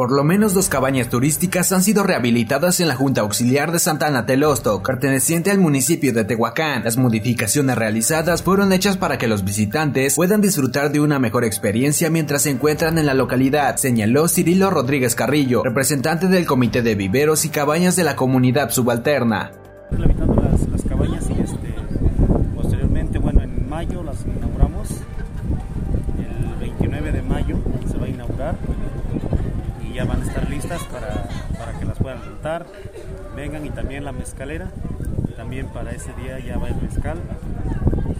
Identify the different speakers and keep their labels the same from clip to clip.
Speaker 1: Por lo menos dos cabañas turísticas han sido rehabilitadas en la Junta Auxiliar de Santana Telosto, perteneciente al municipio de Tehuacán. Las modificaciones realizadas fueron hechas para que los visitantes puedan disfrutar de una mejor experiencia mientras se encuentran en la localidad, señaló Cirilo Rodríguez Carrillo, representante del Comité de Viveros y Cabañas de la Comunidad Subalterna.
Speaker 2: Las, las cabañas y este, posteriormente, bueno, en mayo las inauguramos, Vengan y también la mezcalera, también para ese día ya va el mezcal.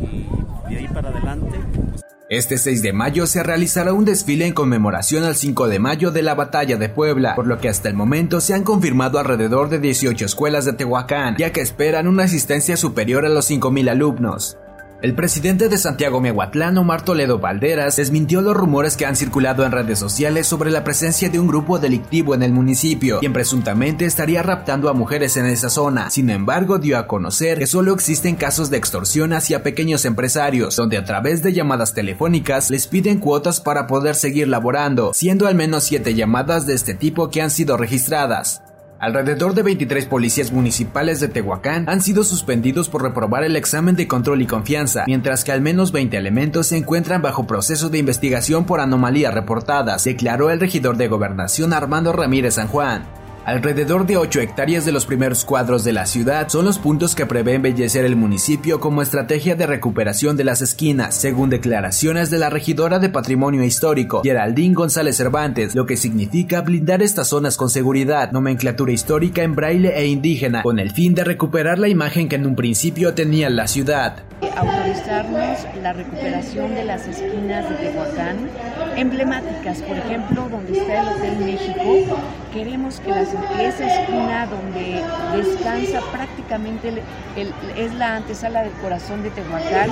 Speaker 2: Y de ahí para adelante.
Speaker 1: Pues, este 6 de mayo se realizará un desfile en conmemoración al 5 de mayo de la Batalla de Puebla, por lo que hasta el momento se han confirmado alrededor de 18 escuelas de Tehuacán, ya que esperan una asistencia superior a los 5.000 alumnos. El presidente de Santiago Mehuatlán, Omar Toledo Valderas, desmintió los rumores que han circulado en redes sociales sobre la presencia de un grupo delictivo en el municipio, quien presuntamente estaría raptando a mujeres en esa zona. Sin embargo, dio a conocer que solo existen casos de extorsión hacia pequeños empresarios, donde a través de llamadas telefónicas les piden cuotas para poder seguir laborando, siendo al menos siete llamadas de este tipo que han sido registradas. Alrededor de 23 policías municipales de Tehuacán han sido suspendidos por reprobar el examen de control y confianza, mientras que al menos 20 elementos se encuentran bajo proceso de investigación por anomalías reportadas, declaró el regidor de gobernación Armando Ramírez San Juan. Alrededor de 8 hectáreas de los primeros cuadros de la ciudad son los puntos que prevé embellecer el municipio como estrategia de recuperación de las esquinas, según declaraciones de la regidora de Patrimonio Histórico, Geraldine González Cervantes, lo que significa blindar estas zonas con seguridad, nomenclatura histórica en braille e indígena, con el fin de recuperar la imagen que en un principio tenía la ciudad.
Speaker 3: Autorizarnos la recuperación de las esquinas de Tehuacán, emblemáticas, por ejemplo, donde está el Hotel México, queremos que esa esquina donde descansa prácticamente es la antesala del corazón de Tehuacán,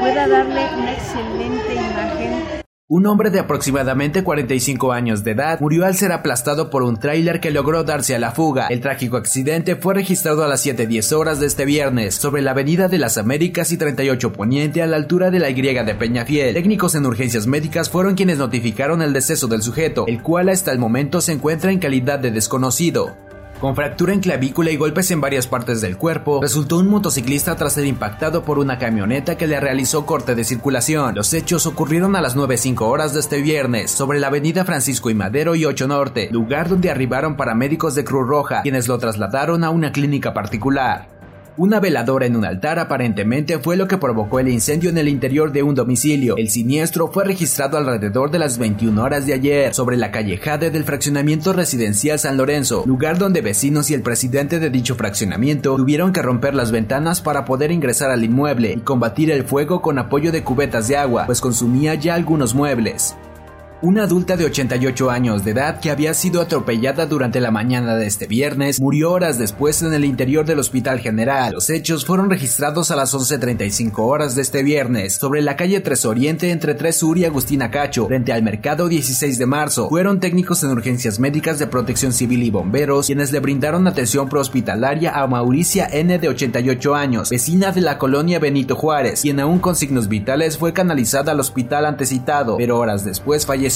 Speaker 3: pueda darle una excelente imagen
Speaker 1: un hombre de aproximadamente 45 años de edad murió al ser aplastado por un tráiler que logró darse a la fuga. El trágico accidente fue registrado a las 7.10 horas de este viernes sobre la avenida de las Américas y 38 Poniente a la altura de la Y de Peñafiel. Técnicos en urgencias médicas fueron quienes notificaron el deceso del sujeto, el cual hasta el momento se encuentra en calidad de desconocido. Con fractura en clavícula y golpes en varias partes del cuerpo, resultó un motociclista tras ser impactado por una camioneta que le realizó corte de circulación. Los hechos ocurrieron a las 9.05 horas de este viernes, sobre la avenida Francisco y Madero y 8 Norte, lugar donde arribaron paramédicos de Cruz Roja, quienes lo trasladaron a una clínica particular. Una veladora en un altar aparentemente fue lo que provocó el incendio en el interior de un domicilio. El siniestro fue registrado alrededor de las 21 horas de ayer sobre la calle Jade del fraccionamiento residencial San Lorenzo, lugar donde vecinos y el presidente de dicho fraccionamiento tuvieron que romper las ventanas para poder ingresar al inmueble y combatir el fuego con apoyo de cubetas de agua, pues consumía ya algunos muebles. Una adulta de 88 años de edad que había sido atropellada durante la mañana de este viernes murió horas después en el interior del Hospital General. Los hechos fueron registrados a las 11.35 horas de este viernes sobre la calle 3 Oriente entre 3 Sur y Agustina Cacho, frente al mercado 16 de marzo. Fueron técnicos en urgencias médicas de protección civil y bomberos quienes le brindaron atención prehospitalaria a Mauricia N de 88 años, vecina de la colonia Benito Juárez, quien aún con signos vitales fue canalizada al hospital antecitado, pero horas después falleció